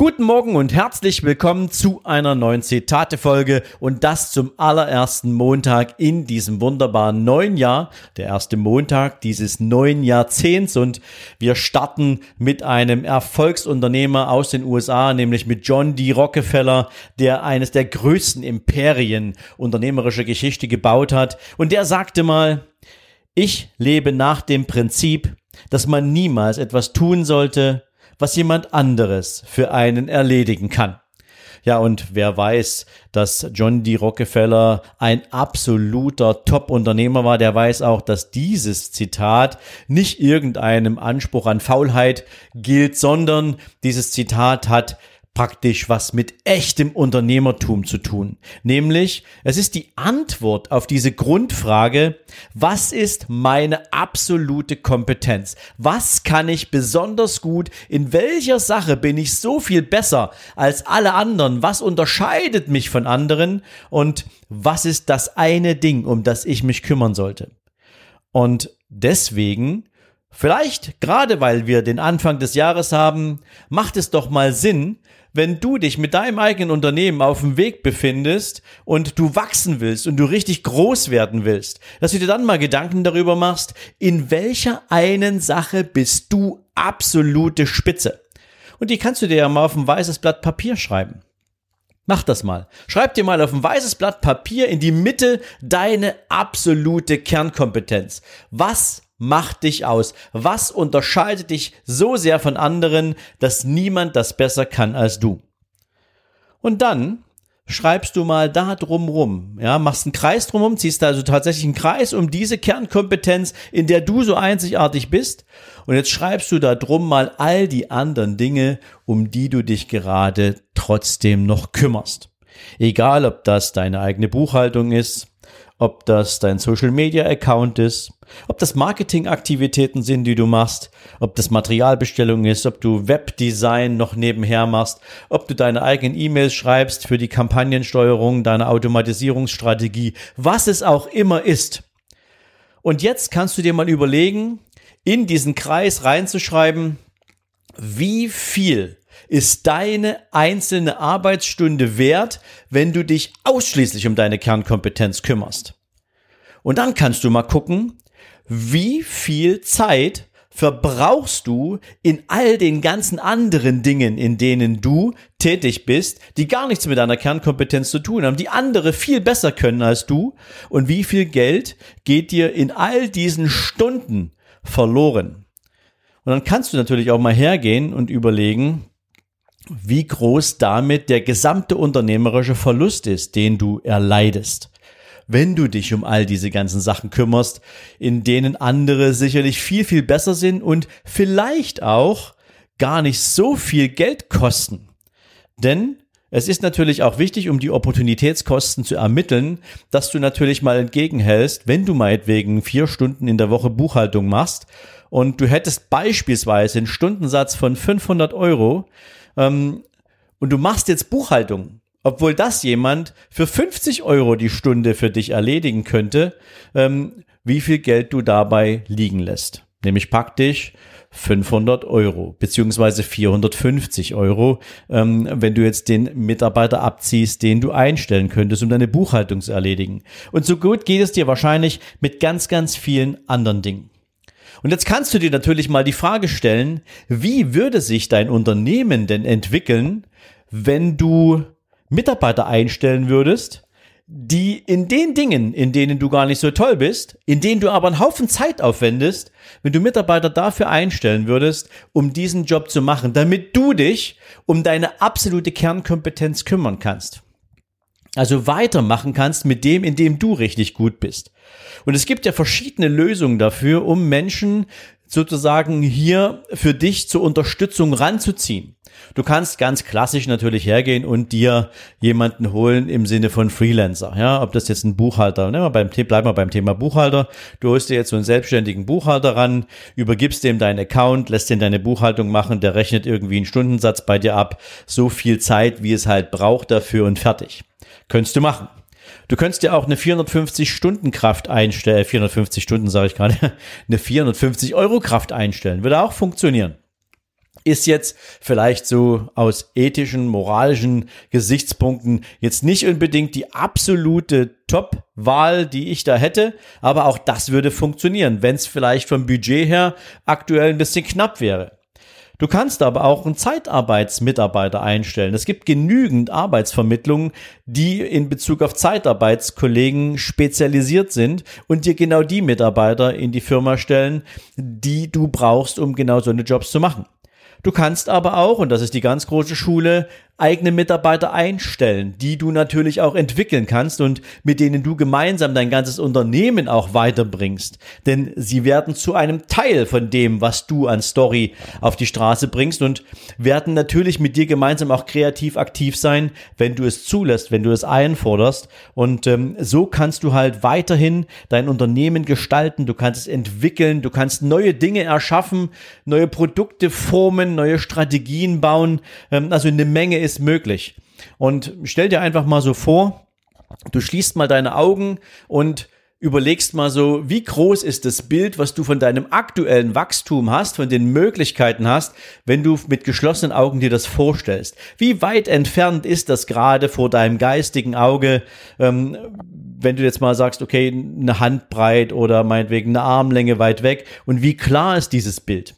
Guten Morgen und herzlich willkommen zu einer neuen Zitate-Folge und das zum allerersten Montag in diesem wunderbaren neuen Jahr, der erste Montag dieses neuen Jahrzehnts und wir starten mit einem Erfolgsunternehmer aus den USA, nämlich mit John D. Rockefeller, der eines der größten Imperien unternehmerischer Geschichte gebaut hat und der sagte mal, ich lebe nach dem Prinzip, dass man niemals etwas tun sollte, was jemand anderes für einen erledigen kann. Ja, und wer weiß, dass John D. Rockefeller ein absoluter Top-Unternehmer war, der weiß auch, dass dieses Zitat nicht irgendeinem Anspruch an Faulheit gilt, sondern dieses Zitat hat praktisch was mit echtem Unternehmertum zu tun. Nämlich, es ist die Antwort auf diese Grundfrage, was ist meine absolute Kompetenz? Was kann ich besonders gut? In welcher Sache bin ich so viel besser als alle anderen? Was unterscheidet mich von anderen? Und was ist das eine Ding, um das ich mich kümmern sollte? Und deswegen Vielleicht, gerade weil wir den Anfang des Jahres haben, macht es doch mal Sinn, wenn du dich mit deinem eigenen Unternehmen auf dem Weg befindest und du wachsen willst und du richtig groß werden willst, dass du dir dann mal Gedanken darüber machst, in welcher einen Sache bist du absolute Spitze. Und die kannst du dir ja mal auf ein weißes Blatt Papier schreiben. Mach das mal. Schreib dir mal auf ein weißes Blatt Papier in die Mitte deine absolute Kernkompetenz. Was macht dich aus? Was unterscheidet dich so sehr von anderen, dass niemand das besser kann als du? Und dann schreibst du mal da drumrum, ja, machst einen Kreis drumrum, ziehst also tatsächlich einen Kreis um diese Kernkompetenz, in der du so einzigartig bist. Und jetzt schreibst du da drum mal all die anderen Dinge, um die du dich gerade trotzdem noch kümmerst. Egal, ob das deine eigene Buchhaltung ist, ob das dein Social Media Account ist, ob das Marketingaktivitäten sind, die du machst, ob das Materialbestellung ist, ob du Webdesign noch nebenher machst, ob du deine eigenen E-Mails schreibst für die Kampagnensteuerung, deine Automatisierungsstrategie, was es auch immer ist. Und jetzt kannst du dir mal überlegen, in diesen Kreis reinzuschreiben, wie viel ist deine einzelne Arbeitsstunde wert, wenn du dich ausschließlich um deine Kernkompetenz kümmerst. Und dann kannst du mal gucken, wie viel Zeit verbrauchst du in all den ganzen anderen Dingen, in denen du tätig bist, die gar nichts mit deiner Kernkompetenz zu tun haben, die andere viel besser können als du und wie viel Geld geht dir in all diesen Stunden verloren. Und dann kannst du natürlich auch mal hergehen und überlegen, wie groß damit der gesamte unternehmerische Verlust ist, den du erleidest. Wenn du dich um all diese ganzen Sachen kümmerst, in denen andere sicherlich viel, viel besser sind und vielleicht auch gar nicht so viel Geld kosten. Denn es ist natürlich auch wichtig, um die Opportunitätskosten zu ermitteln, dass du natürlich mal entgegenhältst, wenn du meinetwegen vier Stunden in der Woche Buchhaltung machst und du hättest beispielsweise einen Stundensatz von 500 Euro, ähm, und du machst jetzt Buchhaltung, obwohl das jemand für 50 Euro die Stunde für dich erledigen könnte, ähm, wie viel Geld du dabei liegen lässt. Nämlich praktisch 500 Euro beziehungsweise 450 Euro, ähm, wenn du jetzt den Mitarbeiter abziehst, den du einstellen könntest, um deine Buchhaltung zu erledigen. Und so gut geht es dir wahrscheinlich mit ganz, ganz vielen anderen Dingen. Und jetzt kannst du dir natürlich mal die Frage stellen, wie würde sich dein Unternehmen denn entwickeln, wenn du Mitarbeiter einstellen würdest, die in den Dingen, in denen du gar nicht so toll bist, in denen du aber einen Haufen Zeit aufwendest, wenn du Mitarbeiter dafür einstellen würdest, um diesen Job zu machen, damit du dich um deine absolute Kernkompetenz kümmern kannst. Also weitermachen kannst mit dem, in dem du richtig gut bist. Und es gibt ja verschiedene Lösungen dafür, um Menschen sozusagen hier für dich zur Unterstützung ranzuziehen. Du kannst ganz klassisch natürlich hergehen und dir jemanden holen im Sinne von Freelancer. Ja, ob das jetzt ein Buchhalter, ne, beim, bleib mal beim Thema Buchhalter. Du holst dir jetzt so einen selbstständigen Buchhalter ran, übergibst dem deinen Account, lässt den deine Buchhaltung machen, der rechnet irgendwie einen Stundensatz bei dir ab, so viel Zeit, wie es halt braucht dafür und fertig. Könntest du machen. Du könntest dir auch eine 450 Stunden Kraft einstellen, 450 Stunden sage ich gerade, eine 450 Euro Kraft einstellen, würde auch funktionieren ist jetzt vielleicht so aus ethischen, moralischen Gesichtspunkten jetzt nicht unbedingt die absolute Top-Wahl, die ich da hätte, aber auch das würde funktionieren, wenn es vielleicht vom Budget her aktuell ein bisschen knapp wäre. Du kannst aber auch einen Zeitarbeitsmitarbeiter einstellen. Es gibt genügend Arbeitsvermittlungen, die in Bezug auf Zeitarbeitskollegen spezialisiert sind und dir genau die Mitarbeiter in die Firma stellen, die du brauchst, um genau so eine Jobs zu machen. Du kannst aber auch, und das ist die ganz große Schule, eigene Mitarbeiter einstellen, die du natürlich auch entwickeln kannst und mit denen du gemeinsam dein ganzes Unternehmen auch weiterbringst. Denn sie werden zu einem Teil von dem, was du an Story auf die Straße bringst und werden natürlich mit dir gemeinsam auch kreativ aktiv sein, wenn du es zulässt, wenn du es einforderst. Und ähm, so kannst du halt weiterhin dein Unternehmen gestalten, du kannst es entwickeln, du kannst neue Dinge erschaffen, neue Produkte formen, neue Strategien bauen. Ähm, also eine Menge ist möglich. Und stell dir einfach mal so vor, du schließt mal deine Augen und überlegst mal so, wie groß ist das Bild, was du von deinem aktuellen Wachstum hast, von den Möglichkeiten hast, wenn du mit geschlossenen Augen dir das vorstellst. Wie weit entfernt ist das gerade vor deinem geistigen Auge, ähm, wenn du jetzt mal sagst, okay, eine Handbreit oder meinetwegen eine Armlänge weit weg und wie klar ist dieses Bild?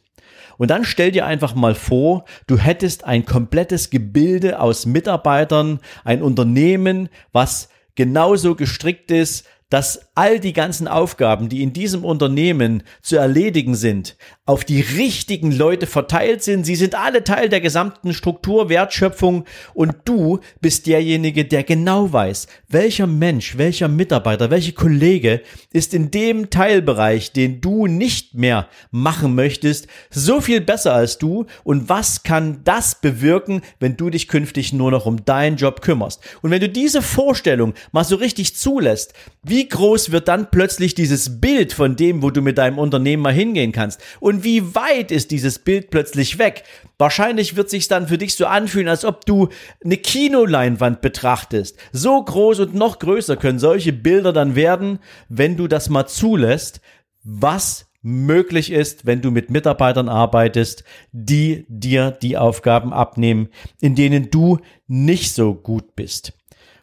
Und dann stell dir einfach mal vor, du hättest ein komplettes Gebilde aus Mitarbeitern, ein Unternehmen, was genauso gestrickt ist, dass all die ganzen Aufgaben, die in diesem Unternehmen zu erledigen sind, auf die richtigen Leute verteilt sind. Sie sind alle Teil der gesamten Struktur, Wertschöpfung und du bist derjenige, der genau weiß, welcher Mensch, welcher Mitarbeiter, welcher Kollege ist in dem Teilbereich, den du nicht mehr machen möchtest, so viel besser als du und was kann das bewirken, wenn du dich künftig nur noch um deinen Job kümmerst. Und wenn du diese Vorstellung mal so richtig zulässt, wie groß wird dann plötzlich dieses Bild von dem, wo du mit deinem Unternehmen mal hingehen kannst? Und wie weit ist dieses Bild plötzlich weg? Wahrscheinlich wird sich dann für dich so anfühlen, als ob du eine Kinoleinwand betrachtest. So groß und noch größer können solche Bilder dann werden, wenn du das mal zulässt, was möglich ist, wenn du mit Mitarbeitern arbeitest, die dir die Aufgaben abnehmen, in denen du nicht so gut bist.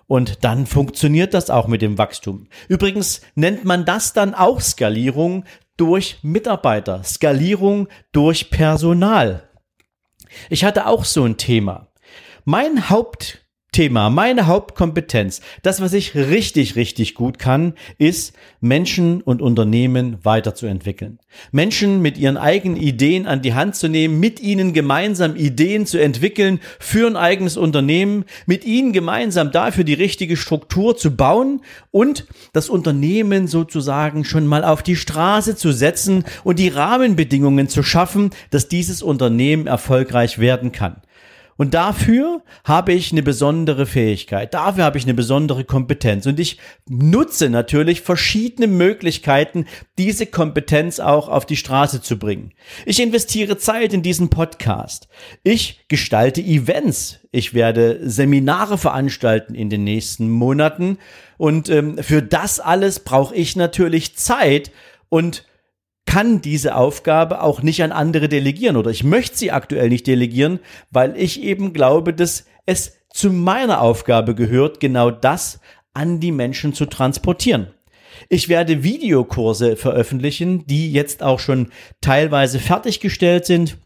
Und dann funktioniert das auch mit dem Wachstum. Übrigens nennt man das dann auch Skalierung durch Mitarbeiter, Skalierung durch Personal. Ich hatte auch so ein Thema. Mein Haupt Thema, meine Hauptkompetenz, das, was ich richtig, richtig gut kann, ist, Menschen und Unternehmen weiterzuentwickeln. Menschen mit ihren eigenen Ideen an die Hand zu nehmen, mit ihnen gemeinsam Ideen zu entwickeln für ein eigenes Unternehmen, mit ihnen gemeinsam dafür die richtige Struktur zu bauen und das Unternehmen sozusagen schon mal auf die Straße zu setzen und die Rahmenbedingungen zu schaffen, dass dieses Unternehmen erfolgreich werden kann. Und dafür habe ich eine besondere Fähigkeit, dafür habe ich eine besondere Kompetenz. Und ich nutze natürlich verschiedene Möglichkeiten, diese Kompetenz auch auf die Straße zu bringen. Ich investiere Zeit in diesen Podcast. Ich gestalte Events. Ich werde Seminare veranstalten in den nächsten Monaten. Und ähm, für das alles brauche ich natürlich Zeit und kann diese Aufgabe auch nicht an andere delegieren oder ich möchte sie aktuell nicht delegieren, weil ich eben glaube, dass es zu meiner Aufgabe gehört, genau das an die Menschen zu transportieren. Ich werde Videokurse veröffentlichen, die jetzt auch schon teilweise fertiggestellt sind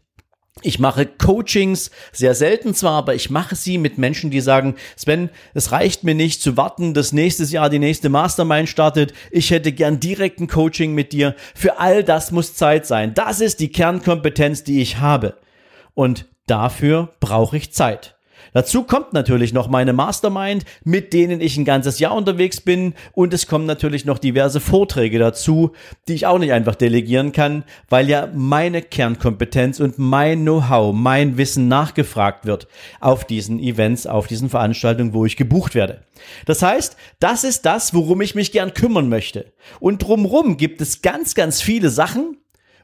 ich mache Coachings, sehr selten zwar, aber ich mache sie mit Menschen, die sagen, Sven, es reicht mir nicht zu warten, dass nächstes Jahr die nächste Mastermind startet. Ich hätte gern direkten Coaching mit dir. Für all das muss Zeit sein. Das ist die Kernkompetenz, die ich habe. Und dafür brauche ich Zeit. Dazu kommt natürlich noch meine Mastermind, mit denen ich ein ganzes Jahr unterwegs bin und es kommen natürlich noch diverse Vorträge dazu, die ich auch nicht einfach delegieren kann, weil ja meine Kernkompetenz und mein Know-how, mein Wissen nachgefragt wird auf diesen Events, auf diesen Veranstaltungen, wo ich gebucht werde. Das heißt, das ist das, worum ich mich gern kümmern möchte. Und drumrum gibt es ganz, ganz viele Sachen,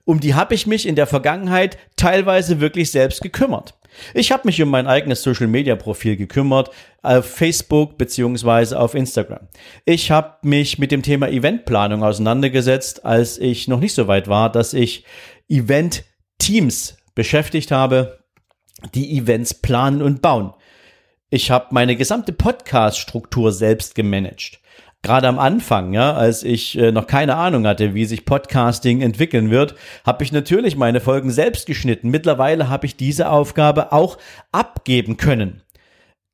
um die habe ich mich in der Vergangenheit teilweise wirklich selbst gekümmert. Ich habe mich um mein eigenes Social-Media-Profil gekümmert, auf Facebook beziehungsweise auf Instagram. Ich habe mich mit dem Thema Eventplanung auseinandergesetzt, als ich noch nicht so weit war, dass ich Event-Teams beschäftigt habe, die Events planen und bauen. Ich habe meine gesamte Podcast-Struktur selbst gemanagt gerade am Anfang, ja, als ich äh, noch keine Ahnung hatte, wie sich Podcasting entwickeln wird, habe ich natürlich meine Folgen selbst geschnitten. Mittlerweile habe ich diese Aufgabe auch abgeben können.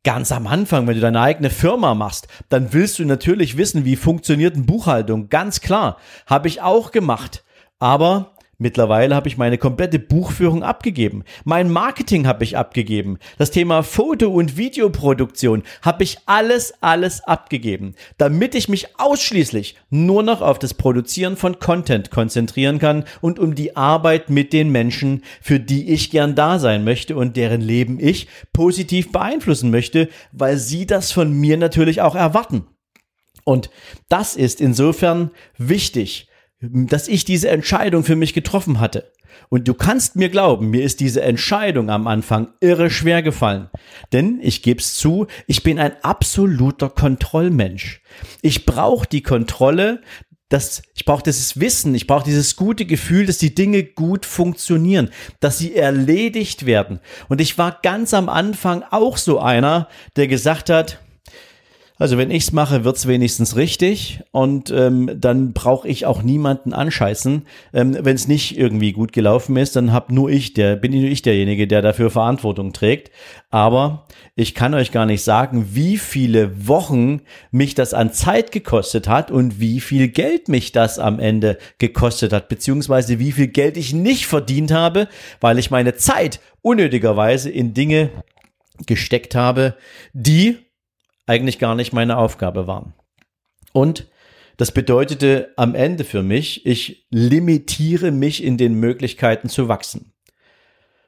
Ganz am Anfang, wenn du deine eigene Firma machst, dann willst du natürlich wissen, wie funktioniert eine Buchhaltung. Ganz klar, habe ich auch gemacht. Aber Mittlerweile habe ich meine komplette Buchführung abgegeben. Mein Marketing habe ich abgegeben. Das Thema Foto- und Videoproduktion habe ich alles, alles abgegeben, damit ich mich ausschließlich nur noch auf das Produzieren von Content konzentrieren kann und um die Arbeit mit den Menschen, für die ich gern da sein möchte und deren Leben ich positiv beeinflussen möchte, weil sie das von mir natürlich auch erwarten. Und das ist insofern wichtig dass ich diese Entscheidung für mich getroffen hatte. Und du kannst mir glauben, mir ist diese Entscheidung am Anfang irre schwer gefallen. Denn ich geb's zu, ich bin ein absoluter Kontrollmensch. Ich brauche die Kontrolle, das, ich brauche dieses Wissen, ich brauche dieses gute Gefühl, dass die Dinge gut funktionieren, dass sie erledigt werden. Und ich war ganz am Anfang auch so einer, der gesagt hat, also wenn ich's mache, wird's wenigstens richtig und ähm, dann brauche ich auch niemanden anscheißen. Ähm, wenn es nicht irgendwie gut gelaufen ist, dann hab nur ich, der bin nur ich derjenige, der dafür Verantwortung trägt. Aber ich kann euch gar nicht sagen, wie viele Wochen mich das an Zeit gekostet hat und wie viel Geld mich das am Ende gekostet hat, beziehungsweise wie viel Geld ich nicht verdient habe, weil ich meine Zeit unnötigerweise in Dinge gesteckt habe, die eigentlich gar nicht meine Aufgabe waren. Und das bedeutete am Ende für mich, ich limitiere mich in den Möglichkeiten zu wachsen.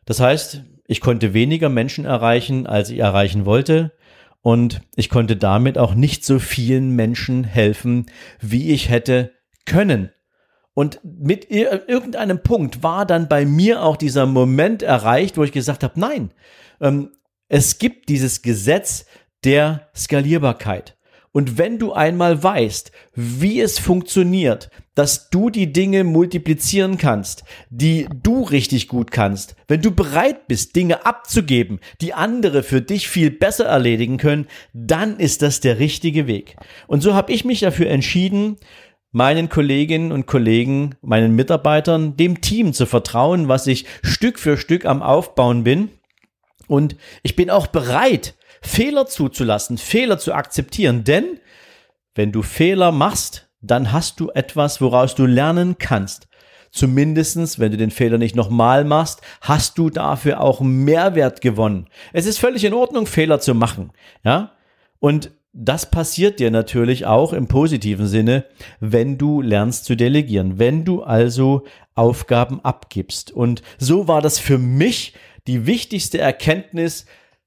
Das heißt, ich konnte weniger Menschen erreichen, als ich erreichen wollte, und ich konnte damit auch nicht so vielen Menschen helfen, wie ich hätte können. Und mit irgendeinem Punkt war dann bei mir auch dieser Moment erreicht, wo ich gesagt habe, nein, ähm, es gibt dieses Gesetz der Skalierbarkeit. Und wenn du einmal weißt, wie es funktioniert, dass du die Dinge multiplizieren kannst, die du richtig gut kannst, wenn du bereit bist, Dinge abzugeben, die andere für dich viel besser erledigen können, dann ist das der richtige Weg. Und so habe ich mich dafür entschieden, meinen Kolleginnen und Kollegen, meinen Mitarbeitern, dem Team zu vertrauen, was ich Stück für Stück am Aufbauen bin. Und ich bin auch bereit, Fehler zuzulassen, Fehler zu akzeptieren, denn wenn du Fehler machst, dann hast du etwas, woraus du lernen kannst. Zumindestens, wenn du den Fehler nicht nochmal machst, hast du dafür auch Mehrwert gewonnen. Es ist völlig in Ordnung, Fehler zu machen, ja? Und das passiert dir natürlich auch im positiven Sinne, wenn du lernst zu delegieren, wenn du also Aufgaben abgibst. Und so war das für mich die wichtigste Erkenntnis,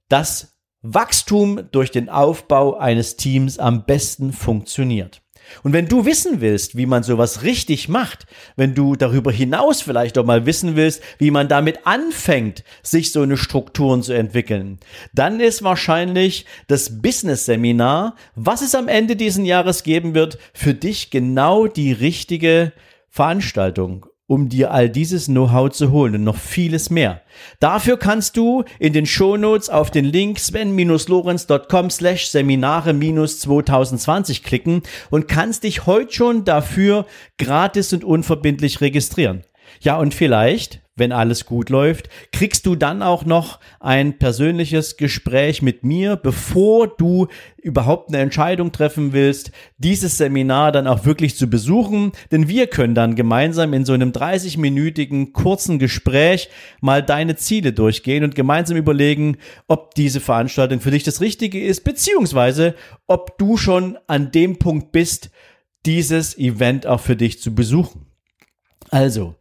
dass Wachstum durch den Aufbau eines Teams am besten funktioniert. Und wenn du wissen willst, wie man sowas richtig macht, wenn du darüber hinaus vielleicht auch mal wissen willst, wie man damit anfängt, sich so eine Strukturen zu entwickeln, dann ist wahrscheinlich das Business Seminar, was es am Ende diesen Jahres geben wird, für dich genau die richtige Veranstaltung um dir all dieses Know-how zu holen und noch vieles mehr. Dafür kannst du in den Shownotes auf den Link sven-lorenz.com slash Seminare-2020 klicken und kannst dich heute schon dafür gratis und unverbindlich registrieren. Ja, und vielleicht wenn alles gut läuft, kriegst du dann auch noch ein persönliches Gespräch mit mir, bevor du überhaupt eine Entscheidung treffen willst, dieses Seminar dann auch wirklich zu besuchen. Denn wir können dann gemeinsam in so einem 30-minütigen kurzen Gespräch mal deine Ziele durchgehen und gemeinsam überlegen, ob diese Veranstaltung für dich das Richtige ist, beziehungsweise ob du schon an dem Punkt bist, dieses Event auch für dich zu besuchen. Also,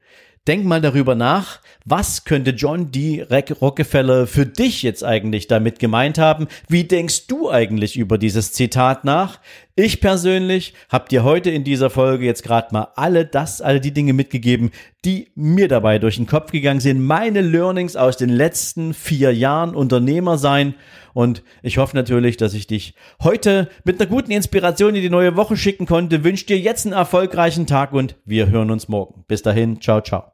denk mal darüber nach, was könnte John D. Rockefeller für dich jetzt eigentlich damit gemeint haben? Wie denkst du eigentlich über dieses Zitat nach? Ich persönlich habe dir heute in dieser Folge jetzt gerade mal alle das, alle die Dinge mitgegeben, die mir dabei durch den Kopf gegangen sind. Meine Learnings aus den letzten vier Jahren Unternehmer sein. Und ich hoffe natürlich, dass ich dich heute mit einer guten Inspiration in die neue Woche schicken konnte. Wünsche dir jetzt einen erfolgreichen Tag und wir hören uns morgen. Bis dahin, ciao, ciao.